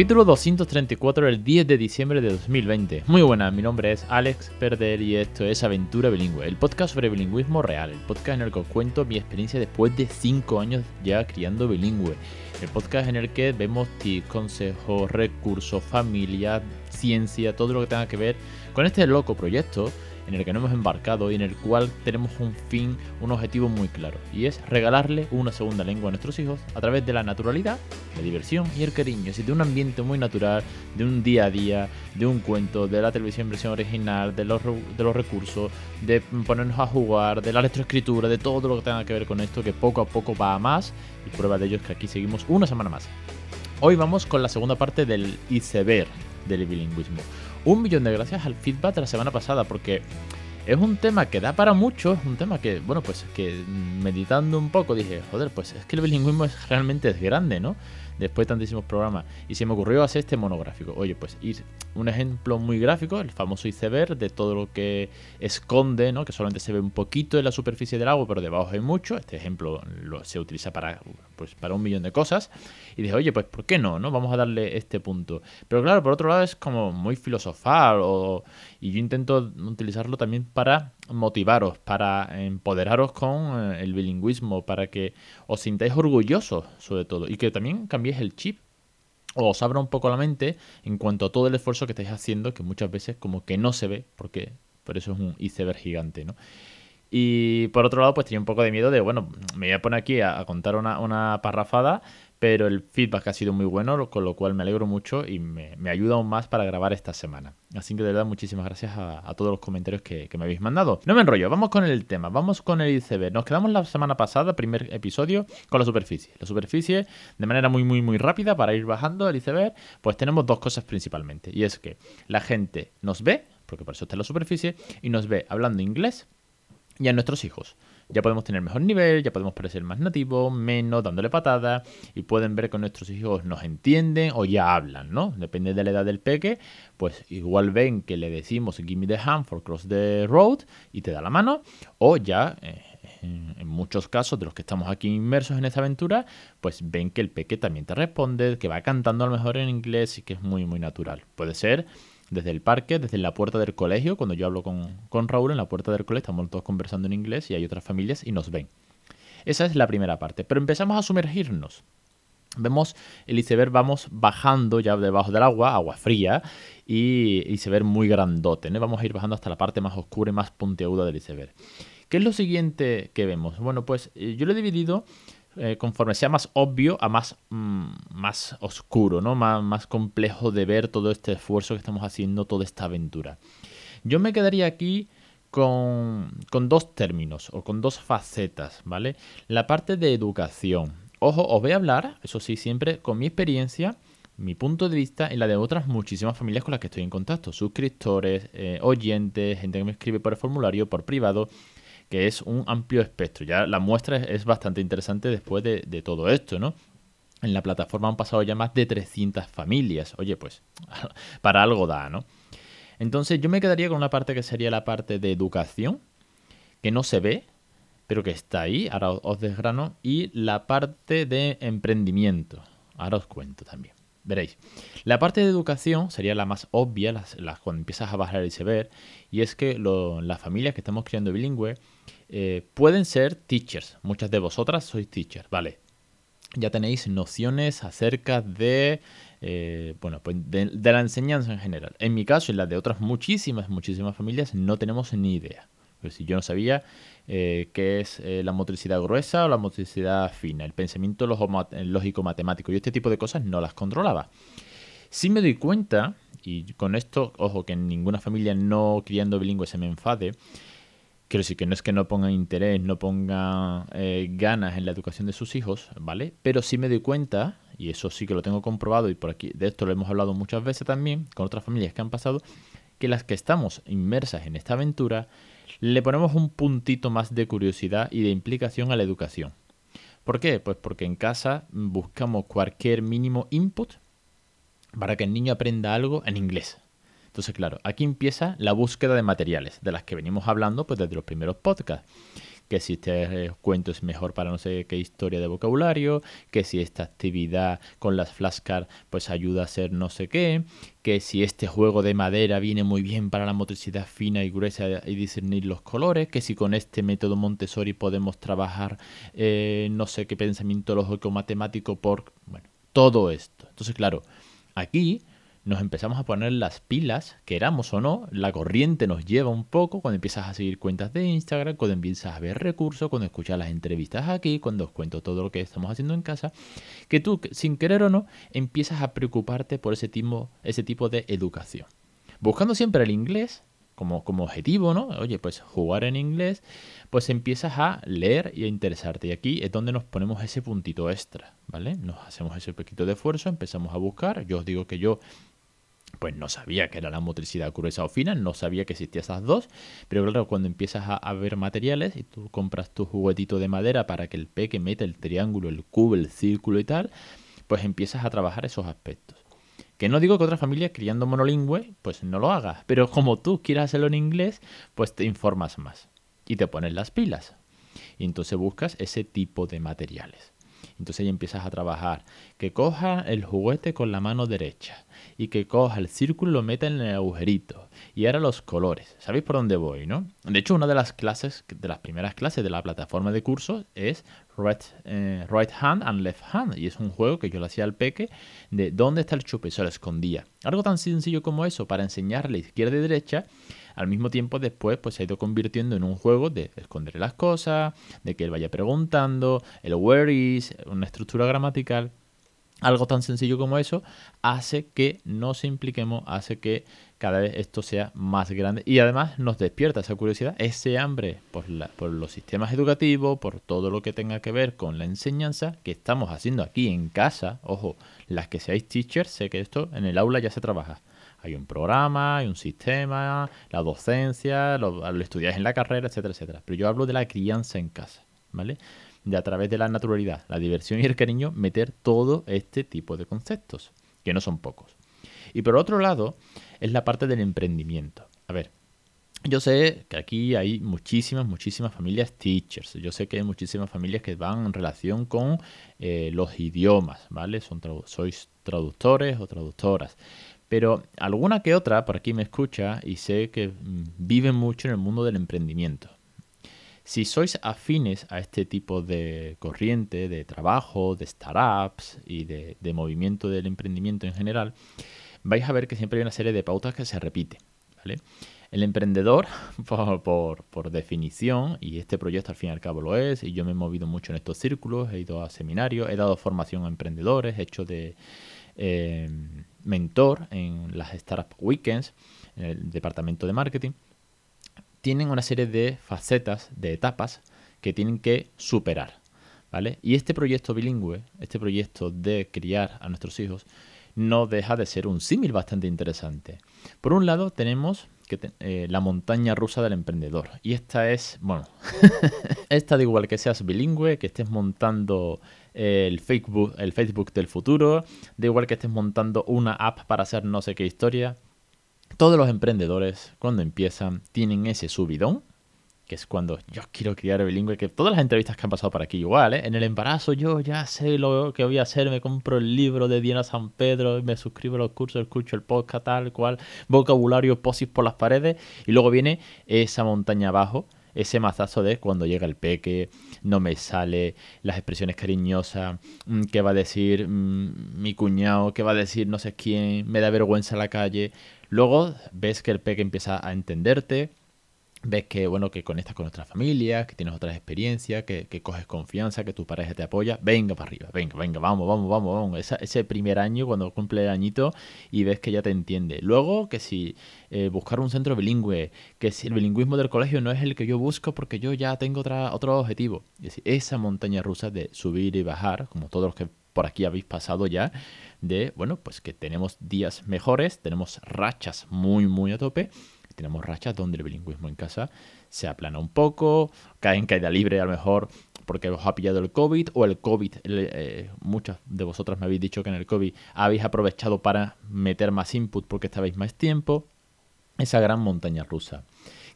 Capítulo 234 del 10 de diciembre de 2020. Muy buenas, mi nombre es Alex Perder y esto es Aventura Bilingüe, el podcast sobre bilingüismo real, el podcast en el que os cuento mi experiencia después de 5 años ya criando bilingüe, el podcast en el que vemos tips, consejos, recursos, familia, ciencia, todo lo que tenga que ver con este loco proyecto en el que nos hemos embarcado y en el cual tenemos un fin, un objetivo muy claro, y es regalarle una segunda lengua a nuestros hijos a través de la naturalidad, la diversión y el cariño, así de un ambiente muy natural, de un día a día, de un cuento, de la televisión versión original, de los, de los recursos, de ponernos a jugar, de la electroescritura, de todo lo que tenga que ver con esto, que poco a poco va a más, y prueba de ello es que aquí seguimos una semana más. Hoy vamos con la segunda parte del iceberg del bilingüismo un millón de gracias al feedback de la semana pasada, porque es un tema que da para mucho, es un tema que, bueno, pues que meditando un poco dije, joder, pues es que el bilingüismo es realmente es grande, ¿no? después de tantísimos programas. Y se me ocurrió hacer este monográfico. Oye, pues ir un ejemplo muy gráfico, el famoso iceberg, de todo lo que esconde, ¿no? que solamente se ve un poquito en la superficie del agua, pero debajo hay mucho. Este ejemplo lo, se utiliza para, pues, para un millón de cosas. Y dije, oye, pues ¿por qué no? no? Vamos a darle este punto. Pero claro, por otro lado es como muy filosofal y yo intento utilizarlo también para motivaros, para empoderaros con eh, el bilingüismo, para que os sintáis orgullosos sobre todo y que también cambiéis el chip os abra un poco la mente en cuanto a todo el esfuerzo que estáis haciendo, que muchas veces como que no se ve, porque por eso es un iceberg gigante, ¿no? Y por otro lado, pues tenía un poco de miedo de, bueno, me voy a poner aquí a, contar una, una, parrafada, pero el feedback ha sido muy bueno, con lo cual me alegro mucho y me, ayuda aún más para grabar esta semana. Así que de verdad, muchísimas gracias a, todos los comentarios que, me habéis mandado. No me enrollo, vamos con el tema, vamos con el ICB. Nos quedamos la semana pasada, primer episodio, con la superficie. La superficie, de manera muy, muy, muy rápida, para ir bajando el iceberg, pues tenemos dos cosas principalmente. Y es que la gente nos ve, porque por eso está en la superficie, y nos ve hablando inglés y a nuestros hijos. Ya podemos tener mejor nivel, ya podemos parecer más nativos, menos, dándole patadas, y pueden ver que nuestros hijos nos entienden o ya hablan, ¿no? Depende de la edad del peque, pues igual ven que le decimos give me the hand for cross the road y te da la mano, o ya... Eh, en muchos casos de los que estamos aquí inmersos en esta aventura, pues ven que el peque también te responde, que va cantando a lo mejor en inglés y que es muy, muy natural. Puede ser desde el parque, desde la puerta del colegio, cuando yo hablo con, con Raúl en la puerta del colegio, estamos todos conversando en inglés y hay otras familias y nos ven. Esa es la primera parte. Pero empezamos a sumergirnos. Vemos el iceberg, vamos bajando ya debajo del agua, agua fría, y iceberg muy grandote. ¿no? Vamos a ir bajando hasta la parte más oscura y más puntiaguda del iceberg. ¿Qué es lo siguiente que vemos? Bueno, pues eh, yo lo he dividido eh, conforme sea más obvio a más, mm, más oscuro, ¿no? Más, más complejo de ver todo este esfuerzo que estamos haciendo, toda esta aventura. Yo me quedaría aquí con, con, dos términos o con dos facetas, ¿vale? La parte de educación. Ojo, os voy a hablar, eso sí, siempre con mi experiencia, mi punto de vista y la de otras muchísimas familias con las que estoy en contacto. Suscriptores, eh, oyentes, gente que me escribe por el formulario, por privado que es un amplio espectro. Ya la muestra es, bastante interesante después de, todo esto, ¿no? En la plataforma han pasado ya más de 300 familias. Oye, pues para algo da, ¿no? Entonces yo me quedaría con una parte que sería la parte de educación, que no se ve, pero que está ahí, ahora os desgrano, y la parte de emprendimiento. Ahora os cuento también. Veréis, la parte de educación sería la más obvia, las, cuando empiezas a bajar el iceberg, y es que las familias que estamos criando bilingüe eh, pueden ser teachers. Muchas de vosotras sois teachers, ¿vale? Ya tenéis nociones acerca de, eh, bueno, pues de, la enseñanza en general. En mi caso y la de otras muchísimas, muchísimas familias no tenemos ni idea. Pero si yo no sabía eh, qué es la motricidad gruesa o la motricidad fina, el pensamiento lógico-matemático y este tipo de cosas no las controlaba. Sí me doy cuenta, y con esto, ojo, que en ninguna familia no criando bilingüe se me enfade, quiero decir que no es que no pongan interés, no pongan eh, ganas en la educación de sus hijos, ¿vale? Pero sí me doy cuenta, y eso sí que lo tengo comprobado, y por aquí de esto lo hemos hablado muchas veces también con otras familias que han pasado, que las que estamos inmersas en esta aventura le ponemos un puntito más de curiosidad y de implicación a la educación. ¿Por qué? Pues porque en casa buscamos cualquier mínimo input para que el niño aprenda algo en inglés. Entonces, claro, aquí empieza la búsqueda de materiales, de las que venimos hablando pues desde los primeros podcasts que si este cuento es mejor para no sé qué historia de vocabulario, que si esta actividad con las flashcards pues ayuda a hacer no sé qué, que si este juego de madera viene muy bien para la motricidad fina y gruesa y discernir los colores, que si con este método Montessori podemos trabajar eh, no sé qué pensamiento lógico matemático por, bueno, todo esto. Entonces, claro, aquí nos empezamos a poner las pilas, queramos o no, la corriente nos lleva un poco cuando empiezas a seguir cuentas de Instagram, cuando empiezas a ver recursos, cuando escuchas las entrevistas aquí, cuando os cuento todo lo que estamos haciendo en casa, que tú, sin querer o no, empiezas a preocuparte por ese tipo, ese tipo de educación. Buscando siempre el inglés como, como objetivo, ¿no? Oye, pues jugar en inglés, pues empiezas a leer y a interesarte. Y aquí es donde nos ponemos ese puntito extra, ¿vale? Nos hacemos ese poquito de esfuerzo, empezamos a buscar. Yo os digo que yo pues no sabía que era la motricidad gruesa o fina, no sabía que existían esas dos, pero claro, cuando empiezas a, ver materiales y tú compras tu juguetito de madera para que el peque meta el triángulo, el cubo, el círculo y tal, pues empiezas a trabajar esos aspectos. Que no digo que otra familia criando monolingüe, pues no lo hagas, pero como tú quieras hacerlo en inglés, pues te informas más y te pones las pilas. Y entonces buscas ese tipo de materiales. Entonces ahí empiezas a trabajar. Que coja el juguete con la mano derecha y que coja el círculo y lo meta en el agujerito. Y ahora los colores. ¿Sabéis por dónde voy, no? De hecho, una de las clases, de las primeras clases de la plataforma de cursos es Right, eh, right Hand and Left Hand. Y es un juego que yo le hacía al peque de dónde está el chupe, se lo escondía. Algo tan sencillo como eso para enseñarle izquierda y derecha al mismo tiempo después pues se ha ido convirtiendo en un juego de esconder las cosas, de que él vaya preguntando, el where is, una estructura gramatical. Algo tan sencillo como eso hace que nos impliquemos, hace que cada vez esto sea más grande y además nos despierta esa curiosidad, ese hambre por, por los sistemas educativos, por todo lo que tenga que ver con la enseñanza que estamos haciendo aquí en casa. Ojo, las que seáis teachers, sé que esto en el aula ya se trabaja hay un programa, hay un sistema, la docencia, lo, estudiáis en la carrera, etcétera, etcétera. Pero yo hablo de la crianza en casa, ¿vale? De a través de la naturalidad, la diversión y el cariño, meter todo este tipo de conceptos, que no son pocos. Y por otro lado, es la parte del emprendimiento. A ver, yo sé que aquí hay muchísimas, muchísimas familias teachers. Yo sé que hay muchísimas familias que van en relación con eh, los idiomas, ¿vale? Son sois traductores o traductoras. Pero alguna que otra por aquí me escucha y sé que mm, viven mucho en el mundo del emprendimiento. Si sois afines a este tipo de corriente, de trabajo, de startups y de, movimiento del emprendimiento en general, vais a ver que siempre hay una serie de pautas que se repiten. El emprendedor, por, por, definición, y este proyecto al fin y al cabo lo es, y yo me he movido mucho en estos círculos, he ido a seminarios, he dado formación a emprendedores, he hecho de, Em, mentor en las Startup Weekends, en el departamento de marketing, tienen una serie de facetas, de etapas que tienen que superar. ¿vale? Y este proyecto bilingüe, este proyecto de criar a nuestros hijos, no deja de ser un símil bastante interesante. Por un lado tenemos eh, la montaña rusa del emprendedor. Y esta es, bueno, esta da igual que seas bilingüe, que estés montando el Facebook, el Facebook del futuro, da igual que estés montando una app para hacer no sé qué historia. Todos los emprendedores, cuando empiezan, tienen ese subidón que es cuando yo quiero criar bilingüe, que todas las entrevistas que han pasado por aquí igual, ¿eh? En el embarazo yo ya sé lo que voy a hacer, me compro el libro de Diana San Pedro, me suscribo a los cursos, escucho el podcast tal cual, vocabulario, posis por las paredes, y luego viene esa montaña abajo, ese mazazo de cuando llega el peque, no me sale las expresiones cariñosas, mm, qué va a decir mm, mi cuñado, qué va a decir no sé quién, me da vergüenza la calle. Luego ves que el peque empieza a entenderte, ves que bueno que conectas con otras familias, que tienes otras experiencias, que, coges confianza, que tu pareja te apoya, venga para arriba, venga, venga, vamos, vamos, vamos, vamos. ese primer año cuando cumple el añito y ves que ya te entiende. Luego que si eh, buscar un centro bilingüe, que si el bilingüismo del colegio no es el que yo busco porque yo ya tengo otra, otro objetivo. Es decir, esa montaña rusa de subir y bajar, como todos los que por aquí habéis pasado ya, de, bueno, pues que tenemos días mejores, tenemos rachas muy, muy a tope tenemos rachas donde el bilingüismo en casa se aplana un poco, cae en caída libre a lo mejor porque os ha pillado el COVID o el COVID, eh, muchas de vosotras me habéis dicho que en el COVID habéis aprovechado para meter más input porque estabais más tiempo, esa gran montaña rusa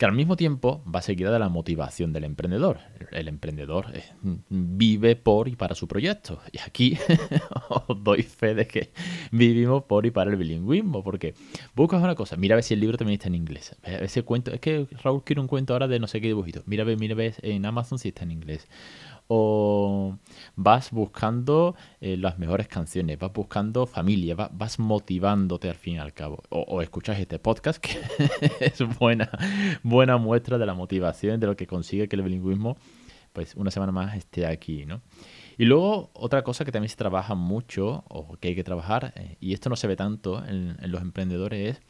que al mismo tiempo va seguida de la motivación del emprendedor. El emprendedor eh, vive por y para su proyecto. Y aquí os doy fe de que vivimos por y para el bilingüismo, porque buscas una cosa, mira a ver si el libro también está en inglés. Ese cuento, es que Raúl quiere un cuento ahora de no sé qué dibujito. Mira a ver, mira a ver en Amazon si está en inglés o vas buscando eh, las mejores canciones, vas buscando familia, vas motivándote al fin y al cabo. O, escuchas este podcast que es buena, buena muestra de la motivación, de lo que consigue que el bilingüismo, pues una semana más esté aquí, ¿no? Y luego otra cosa que también se trabaja mucho, o que hay que trabajar, eh, y esto no se ve tanto en los emprendedores, es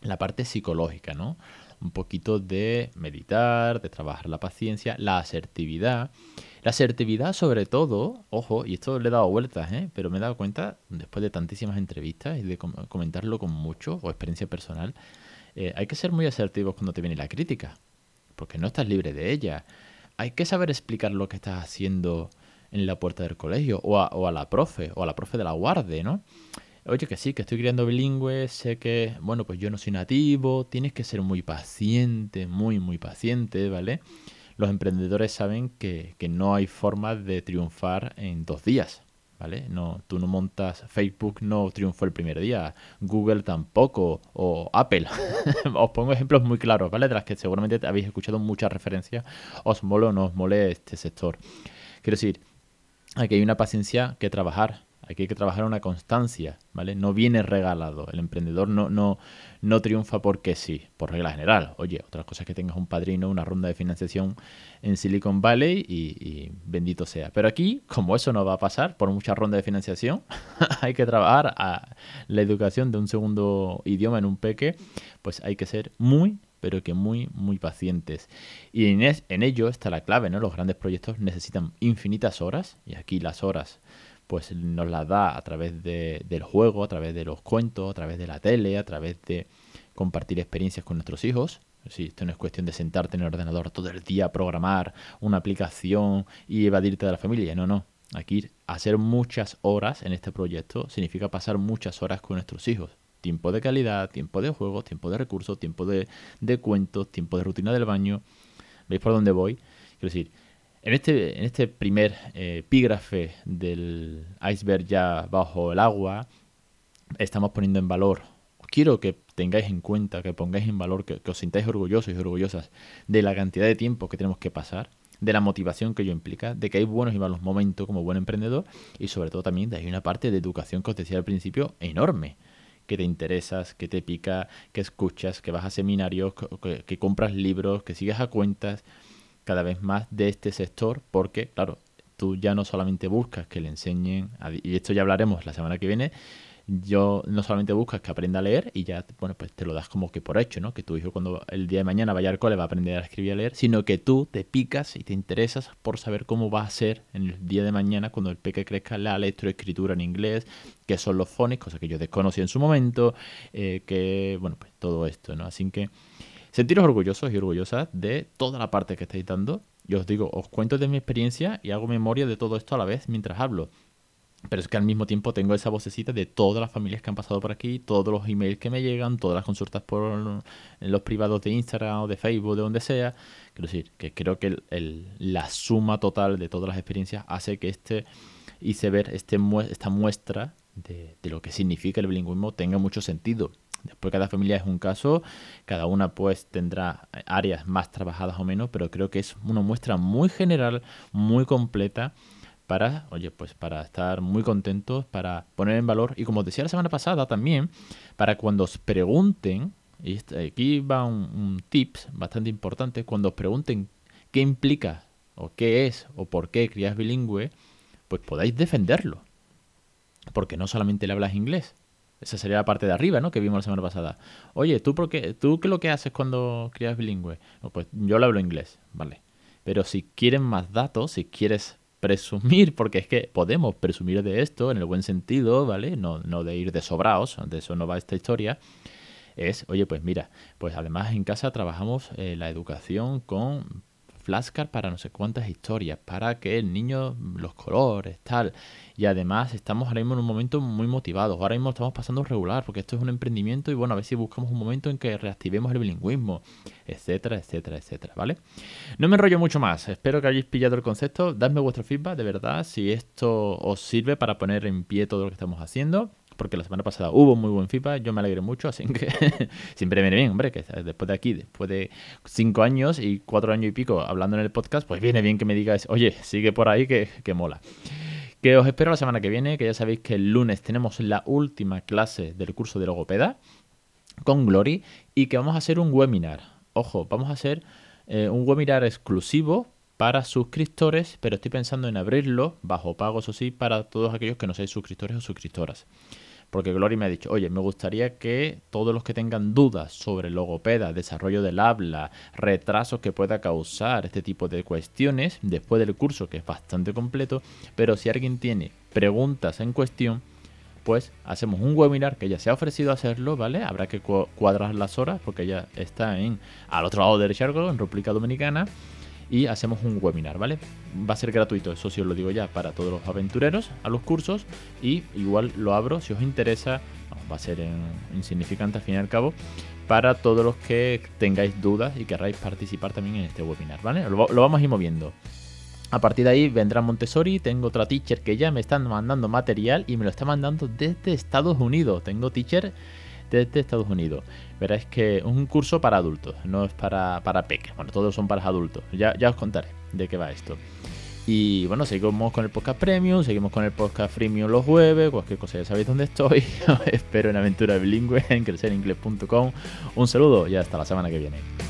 la parte psicológica, ¿no? Un poquito de meditar, de trabajar la paciencia, la asertividad. La asertividad, sobre todo, ojo, y esto le he dado vueltas, ¿eh? pero me he dado cuenta, después de tantísimas entrevistas y de comentarlo con mucho, o experiencia personal, eh, hay que ser muy asertivos cuando te viene la crítica, porque no estás libre de ella. Hay que saber explicar lo que estás haciendo en la puerta del colegio, o a, o a la profe, o a la profe de la guardia, ¿no? Oye, que sí, que estoy criando bilingüe, sé que, bueno, pues yo no soy nativo, tienes que ser muy paciente, muy, muy paciente, ¿vale? los emprendedores saben que, no hay forma de triunfar en dos días. ¿Vale? No, tú no montas Facebook, no triunfó el primer día, Google tampoco, o Apple. os pongo ejemplos muy claros, ¿vale? De las que seguramente habéis escuchado muchas referencias, os mole o no os mole este sector. Quiero decir, aquí hay una paciencia que trabajar, Aquí hay que trabajar una constancia, ¿vale? No viene regalado. El emprendedor no, no, no triunfa porque sí, por regla general. Oye, otra cosa es que tengas un padrino, una ronda de financiación en Silicon Valley y, bendito sea. Pero aquí, como eso no va a pasar por mucha ronda de financiación, hay que trabajar a la educación de un segundo idioma en un peque, pues hay que ser muy pero que muy, muy pacientes. Y en, en ello está la clave, ¿no? Los grandes proyectos necesitan infinitas horas, y aquí las horas pues nos la da a través del juego, a través de los cuentos, a través de la tele, a través de compartir experiencias con nuestros hijos. Sí, esto no es cuestión de sentarte en el ordenador todo el día a programar una aplicación y evadirte de la familia. No, no. Aquí hacer muchas horas en este proyecto significa pasar muchas horas con nuestros hijos. Tiempo de calidad, tiempo de juegos, tiempo de recursos, tiempo de, de cuentos, tiempo de rutina del baño. ¿Veis por dónde voy? Quiero decir, en este, en este primer eh, epígrafe del iceberg ya bajo el agua, estamos poniendo en valor, quiero que tengáis en cuenta, que pongáis en valor, que, os sintáis orgullosos y orgullosas de la cantidad de tiempo que tenemos que pasar, de la motivación que ello implica, de que hay buenos y malos momentos como buen emprendedor y sobre todo también de hay una parte de educación que os decía al principio enorme que te interesas, que te pica, que escuchas, que vas a seminarios, que compras libros, que sigues a cuentas, cada vez más de este sector porque, claro, tú ya no solamente buscas que le enseñen, y esto ya hablaremos la semana que viene, yo no solamente buscas que aprenda a leer y ya, bueno, pues te lo das como que por hecho, ¿no? Que tu hijo cuando el día de mañana vaya al cole va a aprender a escribir y a leer, sino que tú te picas y te interesas por saber cómo va a ser en el día de mañana cuando el peque crezca la lectoescritura en inglés, qué son los fones, cosas que yo desconocí en su momento, eh, que, bueno, pues todo esto, ¿no? Así que Sentiros orgullosos y orgullosas de toda la parte que estáis dando. Y os digo, os cuento de mi experiencia y hago memoria de todo esto a la vez mientras hablo. Pero es que al mismo tiempo tengo esa vocecita de todas las familias que han pasado por aquí, todos los emails que me llegan, todas las consultas por los privados de Instagram o de Facebook, de donde sea. Quiero decir, que creo que la suma total de todas las experiencias hace que este iceberg, este, esta muestra de, de lo que significa el bilingüismo tenga mucho sentido. Después cada familia es un caso, cada una pues tendrá áreas más trabajadas o menos, pero creo que es una muestra muy general, muy completa para, oye, pues para estar muy contentos, para poner en valor y como decía la semana pasada también, para cuando os pregunten, y aquí va un, un tips bastante importante, cuando os pregunten qué implica o qué es o por qué crías bilingüe, pues podáis defenderlo. Porque no solamente le hablas inglés, esa sería la parte de arriba, ¿no? Que vimos la semana pasada. Oye, ¿tú, por qué, ¿tú qué es lo que haces cuando crías bilingüe? pues yo lo hablo inglés, ¿vale? Pero si quieren más datos, si quieres presumir, porque es que podemos presumir de esto en el buen sentido, ¿vale? No, no de ir de sobraos, de eso no va esta historia. Es, oye, pues mira, pues además en casa trabajamos eh, la educación con flashcards para no sé cuántas historias, para que el niño, los colores, tal. Y además estamos ahora mismo en un momento muy motivados. Ahora mismo estamos pasando regular, porque esto es un emprendimiento y bueno, a ver si buscamos un momento en que reactivemos el bilingüismo, etcétera, etcétera, etcétera, ¿vale? No me enrollo mucho más. Espero que hayáis pillado el concepto. Dadme vuestro feedback, de verdad, si esto os sirve para poner en pie todo lo que estamos haciendo porque la semana pasada hubo muy buen feedback, yo me alegré mucho, así que siempre viene bien, hombre, que después de aquí, después de cinco años y cuatro años y pico hablando en el podcast, pues viene bien que me digáis, oye, sigue por ahí que, que mola. Que os espero la semana que viene, que ya sabéis que el lunes tenemos la última clase del curso de logopeda con Glory y que vamos a hacer un webinar. Ojo, vamos a hacer eh, un webinar exclusivo para suscriptores, pero estoy pensando en abrirlo bajo pago, eso sí, para todos aquellos que no seáis suscriptores o suscriptoras. Porque Glory me ha dicho, oye, me gustaría que todos los que tengan dudas sobre logopeda, desarrollo del habla, retrasos que pueda causar este tipo de cuestiones, después del curso, que es bastante completo, pero si alguien tiene preguntas en cuestión, pues hacemos un webinar que ya se ha ofrecido hacerlo, ¿vale? Habrá que cuadrar las horas porque ya está en al otro lado del charco, en República Dominicana y hacemos un webinar, ¿vale? Va a ser gratuito, eso sí os lo digo ya, para todos los aventureros a los cursos y igual lo abro si os interesa, va a ser insignificante al fin y al cabo, para todos los que tengáis dudas y querráis participar también en este webinar, ¿vale? Lo, vamos a ir moviendo. A partir de ahí vendrá Montessori, tengo otra teacher que ya me están mandando material y me lo está mandando desde Estados Unidos. Tengo teacher desde Estados Unidos. Veréis que es un curso para adultos, no es para, para peques. Bueno, todos son para adultos. Ya, ya os contaré de qué va esto. Y bueno, seguimos con el podcast premium, seguimos con el podcast freemium los jueves, cualquier cosa ya sabéis dónde estoy. Espero en aventura bilingüe en creceringles.com. Un saludo y hasta la semana que viene.